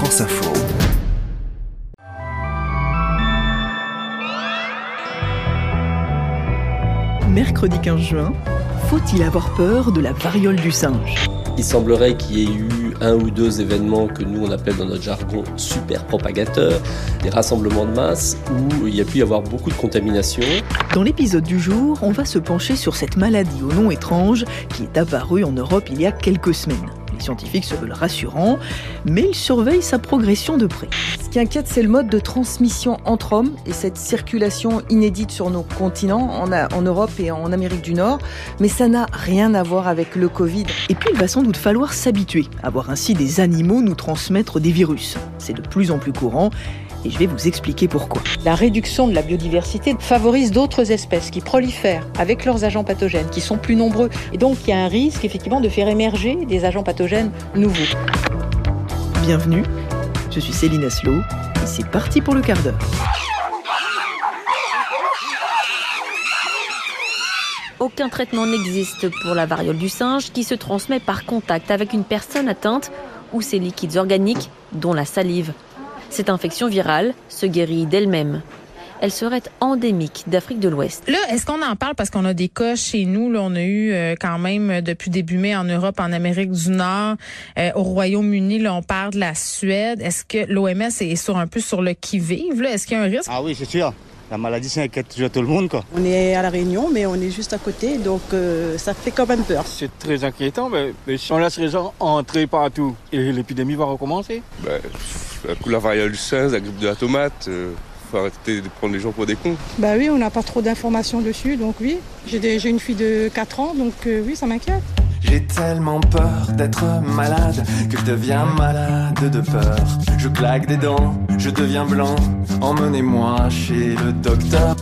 France Info. Mercredi 15 juin, faut-il avoir peur de la variole du singe? Il semblerait qu'il y ait eu un ou deux événements que nous on appelle dans notre jargon super propagateurs, des rassemblements de masse où il y a pu y avoir beaucoup de contamination. Dans l'épisode du jour, on va se pencher sur cette maladie au nom étrange qui est apparue en Europe il y a quelques semaines. Les scientifiques se veulent rassurants, mais ils surveillent sa progression de près. Ce qui inquiète, c'est le mode de transmission entre hommes et cette circulation inédite sur nos continents, en, en Europe et en Amérique du Nord. Mais ça n'a rien à voir avec le Covid. Et puis, il va sans doute falloir s'habituer à voir ainsi des animaux nous transmettre des virus. C'est de plus en plus courant et je vais vous expliquer pourquoi. La réduction de la biodiversité favorise d'autres espèces qui prolifèrent avec leurs agents pathogènes, qui sont plus nombreux. Et donc, il y a un risque effectivement de faire émerger des agents pathogènes nouveaux. Bienvenue, je suis Céline Aslo et c'est parti pour le quart d'heure. Aucun traitement n'existe pour la variole du singe qui se transmet par contact avec une personne atteinte ou ses liquides organiques, dont la salive. Cette infection virale se guérit d'elle-même. Elle serait endémique d'Afrique de l'Ouest. Là, est-ce qu'on en parle? Parce qu'on a des cas chez nous? Là, on a eu euh, quand même euh, depuis début mai en Europe, en Amérique du Nord, euh, au Royaume-Uni, là, on parle de la Suède. Est-ce que l'OMS est sur un peu sur le qui-vive? Est-ce qu'il y a un risque? Ah oui, c'est sûr. La maladie, ça inquiète toujours tout le monde. Quoi. On est à La Réunion, mais on est juste à côté, donc euh, ça fait quand même peur. C'est très inquiétant, mais, mais, si on laisse les gens entrer partout, et l'épidémie va recommencer? Ben, La variole du singe, la grippe de la tomate, euh, faut arrêter de prendre les gens pour des cons. Bah oui, on n'a pas trop d'informations dessus, donc oui. J'ai une fille de 4 ans, donc euh, oui, ça m'inquiète. J'ai tellement peur d'être malade que je deviens malade de peur. Je claque des dents, je deviens blanc. Emmenez-moi chez le docteur.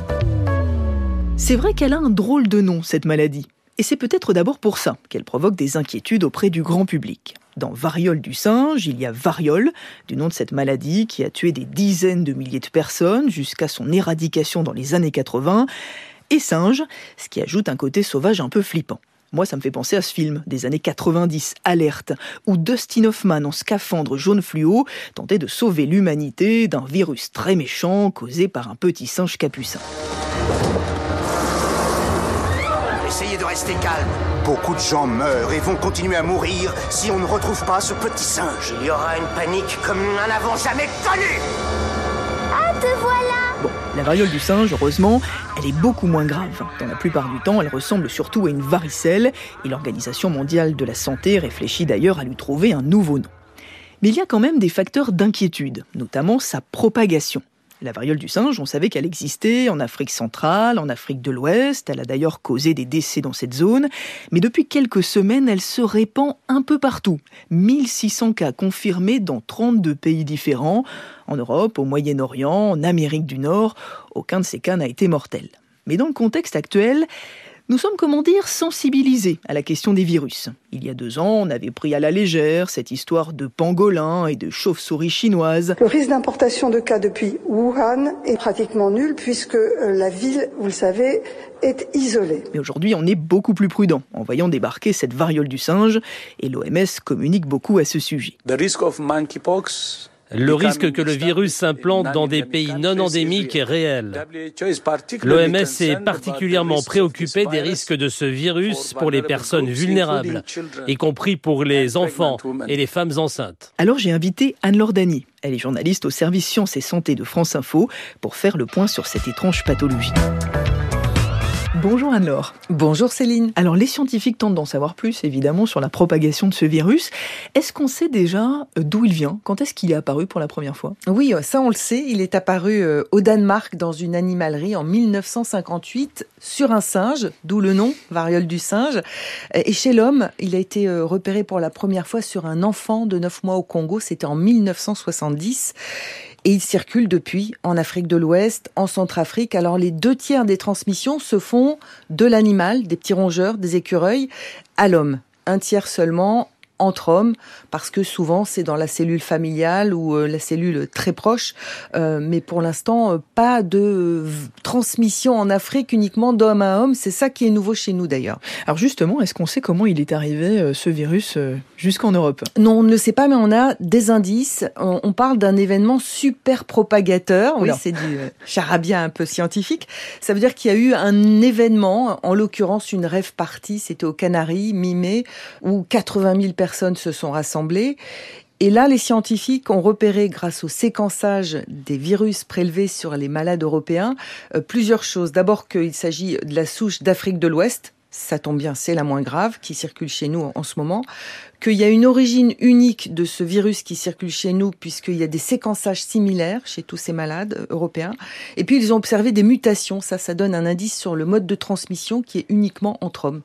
C'est vrai qu'elle a un drôle de nom, cette maladie. Et c'est peut-être d'abord pour ça qu'elle provoque des inquiétudes auprès du grand public. Dans Variole du singe, il y a Variole, du nom de cette maladie qui a tué des dizaines de milliers de personnes jusqu'à son éradication dans les années 80, et singe, ce qui ajoute un côté sauvage un peu flippant. Moi, ça me fait penser à ce film des années 90, Alerte, où Dustin Hoffman, en scaphandre jaune fluo, tentait de sauver l'humanité d'un virus très méchant causé par un petit singe capucin. Essayez de rester calme. Beaucoup de gens meurent et vont continuer à mourir si on ne retrouve pas ce petit singe. Il y aura une panique comme nous n'en avons jamais connue. Ah, te voilà La variole du singe, heureusement, elle est beaucoup moins grave. Dans la plupart du temps, elle ressemble surtout à une varicelle, et l'Organisation mondiale de la santé réfléchit d'ailleurs à lui trouver un nouveau nom. Mais il y a quand même des facteurs d'inquiétude, notamment sa propagation. La variole du singe, on savait qu'elle existait en Afrique centrale, en Afrique de l'Ouest, elle a d'ailleurs causé des décès dans cette zone, mais depuis quelques semaines, elle se répand un peu partout. 1600 cas confirmés dans 32 pays différents, en Europe, au Moyen-Orient, en Amérique du Nord, aucun de ces cas n'a été mortel. Mais dans le contexte actuel, nous sommes, comment dire, sensibilisés à la question des virus. Il y a deux ans, on avait pris à la légère cette histoire de pangolins et de chauves-souris chinoises. Le risque d'importation de cas depuis Wuhan est pratiquement nul puisque euh, la ville, vous le savez, est isolée. Mais aujourd'hui, on est beaucoup plus prudent en voyant débarquer cette variole du singe et l'OMS communique beaucoup à ce sujet. The risk of monkeypox le risque que le virus s'implante dans des pays non endémiques est réel. L'OMS est particulièrement préoccupée des risques de ce virus pour les personnes vulnérables, y compris pour les enfants et les femmes enceintes. Alors j'ai invité Anne-Laure Dany. Elle est journaliste au service Sciences et Santé de France Info pour faire le point sur cette étrange pathologie. Bonjour Anne-Laure. Bonjour Céline. Alors les scientifiques tentent d'en savoir plus évidemment sur la propagation de ce virus. Est-ce qu'on sait déjà euh, d'où il vient? Quand est-ce qu'il est apparu pour la première fois? Oui, euh, ça on le sait. Il est apparu euh, au Danemark dans une animalerie en 1958 sur un singe, d'où le nom, variole du singe. Et chez l'homme, il a été repéré pour la première fois sur un enfant de 9 mois au Congo. C'était en 1970 et il circule depuis en Afrique de l'Ouest, en Centrafrique. Alors les deux tiers des transmissions se font de l'animal, des petits rongeurs, des écureuils, à l'homme. Un tiers seulement entre hommes, parce que souvent c'est dans la cellule familiale ou euh, la cellule très proche, euh, mais pour l'instant euh, pas de transmission en Afrique uniquement d'homme à homme. C'est ça qui est nouveau chez nous d'ailleurs. Alors justement, est-ce qu'on sait comment il est arrivé ce virus jusqu'en Europe? Non, on ne le sait pas, mais on a des indices. On, parle d'un événement super propagateur. Oui, c'est du charabia un peu scientifique. Ça veut dire qu'il y a eu un événement, en l'occurrence une rêve partie, c'était aux Canaries, mi-mai, où 80 000 personnes se sont rassemblées. Et là, les scientifiques ont repéré, grâce au séquençage des virus prélevés sur les malades européens, euh, plusieurs choses. D'abord qu'il s'agit de la souche d'Afrique de l'Ouest, ça tombe bien, c'est la moins grave qui circule chez nous en ce moment, qu'il y a une origine unique de ce virus qui circule chez nous puisqu'il y a des séquençages similaires chez tous ces malades européens. Et puis ils ont observé des mutations, ça, ça donne un indice sur le mode de transmission qui est uniquement entre hommes.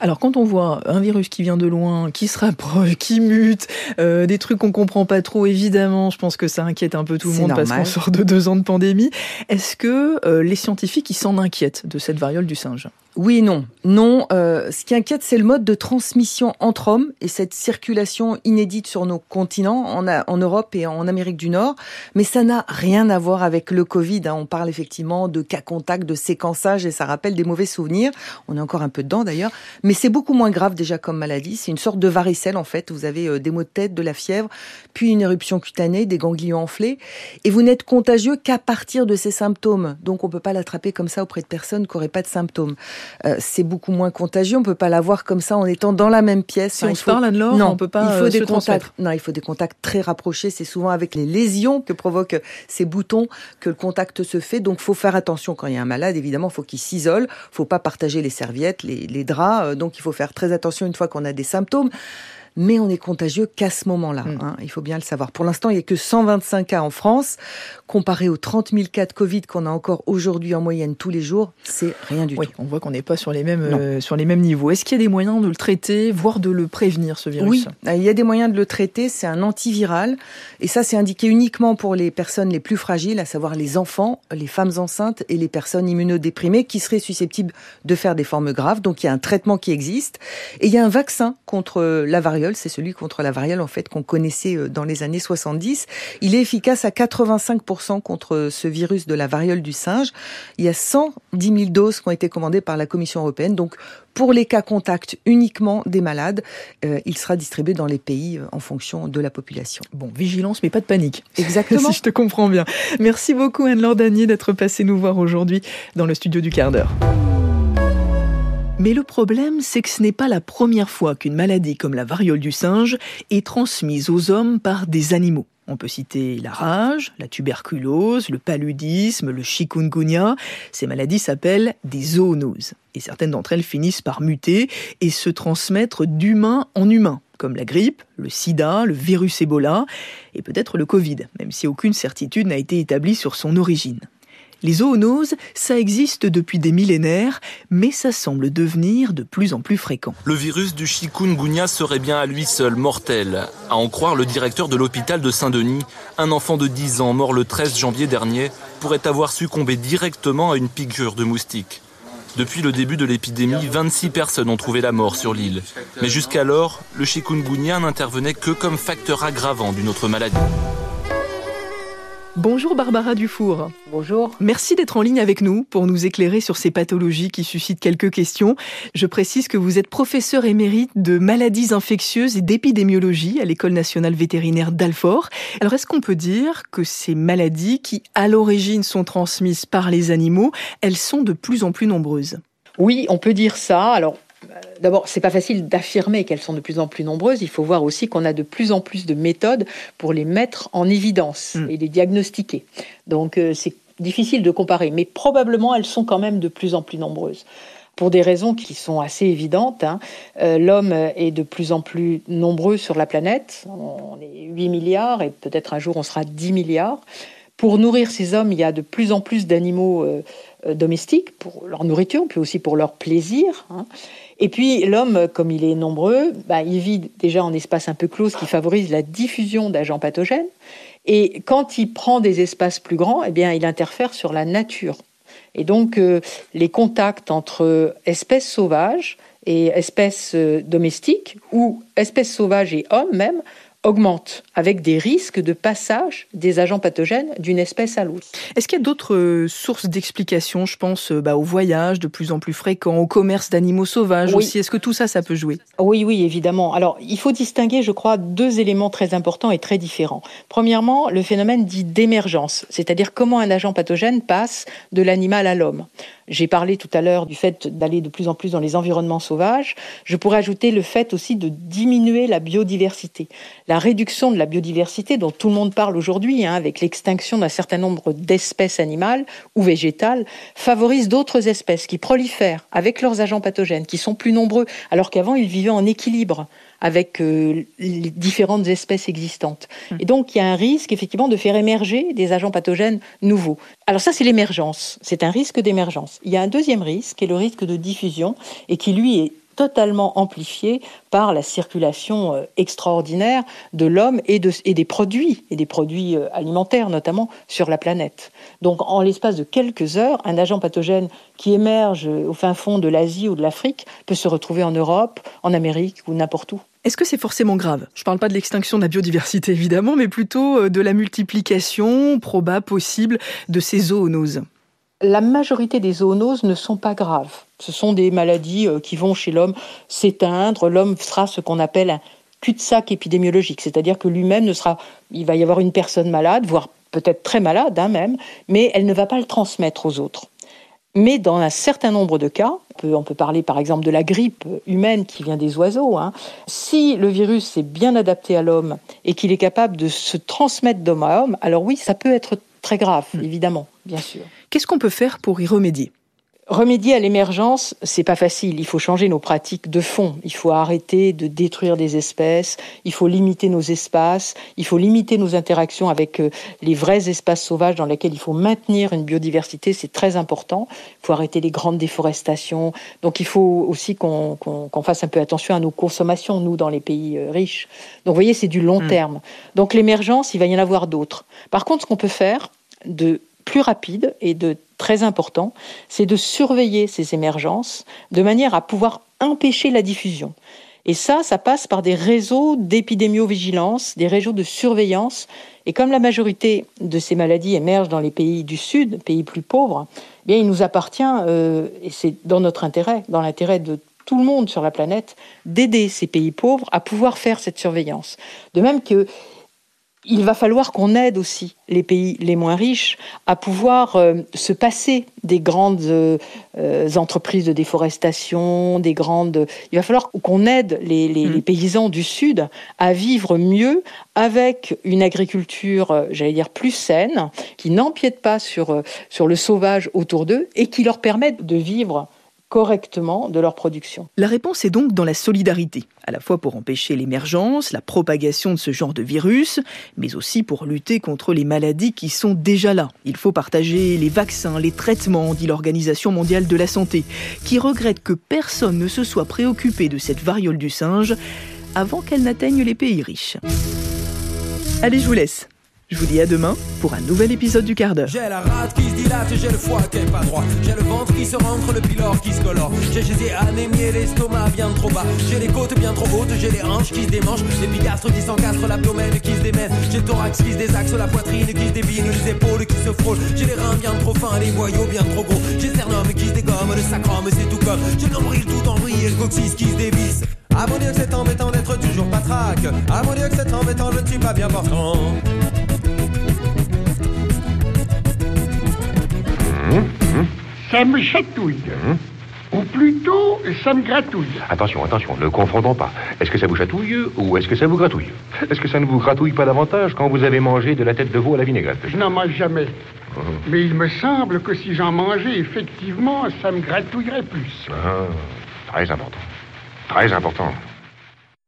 Alors quand on voit un virus qui vient de loin, qui se rapproche, qui mute, euh, des trucs qu'on comprend pas trop, évidemment, je pense que ça inquiète un peu tout le monde parce qu'on sort de deux ans de pandémie. Est-ce que euh, les scientifiques ils s'en inquiètent de cette variole du singe? Oui et non. Non, euh, ce qui inquiète, c'est le mode de transmission entre hommes et cette circulation inédite sur nos continents, en, en Europe et en Amérique du Nord. Mais ça n'a rien à voir avec le Covid. Hein. On parle effectivement de cas contact, de séquençage et ça rappelle des mauvais souvenirs. On est encore un peu dedans d'ailleurs. Mais c'est beaucoup moins grave déjà comme maladie. C'est une sorte de varicelle en fait. Vous avez euh, des maux de tête, de la fièvre, puis une éruption cutanée, des ganglions enflés. Et vous n'êtes contagieux qu'à partir de ces symptômes. Donc on peut pas l'attraper comme ça auprès de personnes qui n'auraient pas de symptômes. Euh, c'est beaucoup moins contagieux. On peut pas l'avoir comme ça en étant dans la même pièce. Si on se parle, Anne-Laure, non, on peut pas il faut euh, des contacts. Non, il faut des contacts très rapprochés. C'est souvent avec les lésions que provoquent ces boutons que le contact se fait. Donc, faut faire attention quand il y a un malade. Évidemment, faut qu'il s'isole. Faut pas partager les serviettes, les, les draps. Euh, donc, il faut faire très attention une fois qu'on a des symptômes mais on est contagieux qu'à ce moment-là. Mm. Hein, il faut bien le savoir. Pour l'instant, il n'y a que 125 cas en France. Comparé aux 30 000 cas de Covid qu'on a encore aujourd'hui en moyenne tous les jours, c'est rien du oui, tout. On voit qu'on n'est pas sur les mêmes euh, sur les mêmes niveaux. Est-ce qu'il y a des moyens de le traiter, voire de le prévenir ce virus? Oui, euh, il y a des moyens de le traiter. C'est un antiviral et ça, c'est indiqué uniquement pour les personnes les plus fragiles, à savoir les enfants, les femmes enceintes et les personnes immunodéprimées qui seraient susceptibles de faire des formes graves. Donc il y a un traitement qui existe et il y a un vaccin contre la variole c'est celui contre la variole en fait qu'on connaissait euh, dans les années 70. Il est efficace à 85% contre ce virus de la variole du singe. Il y a 110 000 doses qui ont été commandées par la Commission européenne. Donc pour les cas contacts uniquement des malades, euh, il sera distribué dans les pays euh, en fonction de la population. Bon, vigilance, mais pas de panique. Exactement. si je te comprends bien. Merci beaucoup Anne-Laure d'être passée nous voir aujourd'hui dans le studio du quart d'heure. Mais le problème, c'est que ce n'est pas la première fois qu'une maladie comme la variole du singe est transmise aux hommes par des animaux. On peut citer la rage, la tuberculose, le paludisme, le chikungunya. Ces maladies s'appellent des zoonoses. Et certaines d'entre elles finissent par muter et se transmettre d'humain en humain, comme la grippe, le sida, le virus Ebola et peut-être le Covid, même si aucune certitude n'a été établie sur son origine. Les zoonoses, ça existe depuis des millénaires, mais ça semble devenir de plus en plus fréquent. Le virus du chikungunya serait bien à lui seul mortel. À en croire le directeur de l'hôpital de Saint-Denis, un enfant de 10 ans mort le 13 janvier dernier pourrait avoir succombé directement à une piqûre de moustique. Depuis le début de l'épidémie, 26 personnes ont trouvé la mort sur l'île. Mais jusqu'alors, le chikungunya n'intervenait que comme facteur aggravant d'une autre maladie. Bonjour Barbara Dufour. Bonjour. Merci d'être en ligne avec nous pour nous éclairer sur ces pathologies qui suscitent quelques questions. Je précise que vous êtes professeur émérite de maladies infectieuses et d'épidémiologie à l'École nationale vétérinaire d'Alfort. Alors est-ce qu'on peut dire que ces maladies qui à l'origine sont transmises par les animaux, elles sont de plus en plus nombreuses? Oui, on peut dire ça. Alors D'abord, c'est pas facile d'affirmer qu'elles sont de plus en plus nombreuses. Il faut voir aussi qu'on a de plus en plus de méthodes pour les mettre en évidence hmm. et les diagnostiquer. Donc, euh, c'est difficile de comparer, mais probablement elles sont quand même de plus en plus nombreuses. Pour des raisons qui sont assez évidentes, hein. euh, l'homme est de plus en plus nombreux sur la planète. On est 8 milliards et peut-être un jour on sera 10 milliards. Pour nourrir ces hommes, il y a de plus en plus d'animaux euh, domestiques pour leur nourriture, puis aussi pour leur plaisir. Hein. Et puis l'homme, comme il est nombreux, bah, il vit déjà en espace un peu clos, ce qui favorise la diffusion d'agents pathogènes. Et quand il prend des espaces plus grands, eh bien, il interfère sur la nature. Et donc, euh, les contacts entre espèces sauvages et espèces euh, domestiques ou espèces sauvages et hommes même augmente avec des risques de passage des agents pathogènes d'une espèce à l'autre. Est-ce qu'il y a d'autres euh, sources d'explication Je pense euh, bah, au voyage de plus en plus fréquent, au commerce d'animaux sauvages aussi? Est-ce que tout ça, ça peut jouer? Oui, oui, évidemment. Alors, il faut distinguer, je crois, deux éléments très importants et très différents. Premièrement, le phénomène dit d'émergence, c'est-à-dire comment un agent pathogène passe de l'animal à l'homme. J'ai parlé tout à l'heure du fait d'aller de plus en plus dans les environnements sauvages. Je pourrais ajouter le fait aussi de diminuer la biodiversité. La réduction de la biodiversité dont tout le monde parle aujourd'hui, hein, avec l'extinction d'un certain nombre d'espèces animales ou végétales, favorise d'autres espèces qui prolifèrent avec leurs agents pathogènes, qui sont plus nombreux, alors qu'avant ils vivaient en équilibre avec euh, les différentes espèces existantes. Hum. Et donc, il y a un risque, effectivement, de faire émerger des agents pathogènes nouveaux. Alors ça, c'est l'émergence. C'est un risque d'émergence. Il y a un deuxième risque, qui est le risque de diffusion, et qui, lui, est totalement amplifié par la circulation euh, extraordinaire de l'homme et, et, des produits, et des produits euh, alimentaires notamment, sur la planète. Donc en l'espace de quelques heures, un agent pathogène qui émerge au fin fond de l'Asie ou de l'Afrique peut se retrouver en Europe, en Amérique ou n'importe où. Est-ce que c'est forcément grave? Je ne parle pas de l'extinction de la biodiversité évidemment, mais plutôt euh, de la multiplication probable, possible de ces zoonoses. La majorité des zoonoses ne sont pas graves. Ce sont des maladies euh, qui vont chez l'homme s'éteindre. L'homme sera ce qu'on appelle un cul-de-sac épidémiologique, c'est-à-dire que lui-même ne sera. Il va y avoir une personne malade, voire peut-être très malade hein, même, mais elle ne va pas le transmettre aux autres. Mais dans un certain nombre de cas, on peut, parler par exemple de la grippe humaine qui vient des oiseaux, hein, si le virus est bien adapté à l'homme et qu'il est capable de se transmettre d'homme à homme, alors oui, ça peut être très grave, hmm. évidemment, bien sûr. Qu'est-ce qu'on peut faire pour y remédier? Remédier à l'émergence, c'est pas facile. Il faut changer nos pratiques de fond. Il faut arrêter de détruire des espèces. Il faut limiter nos espaces. Il faut limiter nos interactions avec euh, les vrais espaces sauvages dans lesquels il faut maintenir une biodiversité. C'est très important. Il faut arrêter les grandes déforestations. Donc il faut aussi qu'on fasse un peu attention à nos consommations, nous, dans les pays euh, riches. Donc vous voyez, c'est du long hmm. terme. Donc l'émergence, il va y en avoir d'autres. Par contre, ce qu'on peut faire de plus rapide et de très important, c'est de surveiller ces émergences de manière à pouvoir empêcher la diffusion. Et ça, ça passe par des réseaux d'épidémiovigilance, des réseaux de surveillance. Et comme la majorité de ces maladies émergent dans les pays du Sud, pays plus pauvres, eh bien, il nous appartient, euh, et c'est dans notre intérêt, dans l'intérêt de tout le monde sur la planète, d'aider ces pays pauvres à pouvoir faire cette surveillance. De même que il va falloir qu'on aide aussi les pays les moins riches à pouvoir euh, se passer des grandes euh, entreprises de déforestation, des grandes. Il va falloir qu'on aide les, mm. paysans du Sud à vivre mieux avec une agriculture, euh, j'allais dire, plus saine, qui n'empiète pas sur, sur le sauvage autour d'eux et qui leur permette de vivre correctement de leur production. La réponse est donc dans la solidarité, à la fois pour empêcher l'émergence, la propagation de ce genre de virus, mais aussi pour lutter contre les maladies qui sont déjà là. Il faut partager les vaccins, les traitements, dit l'Organisation mondiale de la santé, qui regrette que personne ne se soit préoccupé de cette variole du singe avant qu'elle n'atteigne les pays riches. Allez, je vous laisse. Je vous dis à demain pour un nouvel épisode du quart d'heure. J'ai la rate qui se dilate, j'ai le foie qui est pas droit. J'ai le ventre qui se rentre, le pylore qui se colore. J'ai j'ai anémié, l'estomac bien trop bas. J'ai les côtes bien trop hautes, j'ai les hanches qui se démanchent. Les pigastres qui s'encastrent, l'abdomen qui se démène. J'ai le thorax qui se désaxe, la poitrine qui se débine, les épaules qui se frôlent. J'ai les reins bien trop fins, les boyaux bien trop gros. J'ai le sternum qui se dégomme, le sacrum c'est tout comme. J'ai le nombril tout en vrille et le coccyx qui se dévisse. À mon Dieu que c'est embêtant d'être toujours patraque. À mon Dieu que c'est embêtant, je ne suis pas bien portant. Ça me chatouille. Hum? Ou plutôt, ça me gratouille. Attention, attention, ne confondons pas. Est-ce que ça vous chatouille ou est-ce que ça vous gratouille? Est-ce que ça ne vous gratouille pas davantage quand vous avez mangé de la tête de veau à la vinaigrette? Je n'en mange jamais. Hum. Mais il me semble que si j'en mangeais, effectivement, ça me gratouillerait plus. Ah, très important. Très important.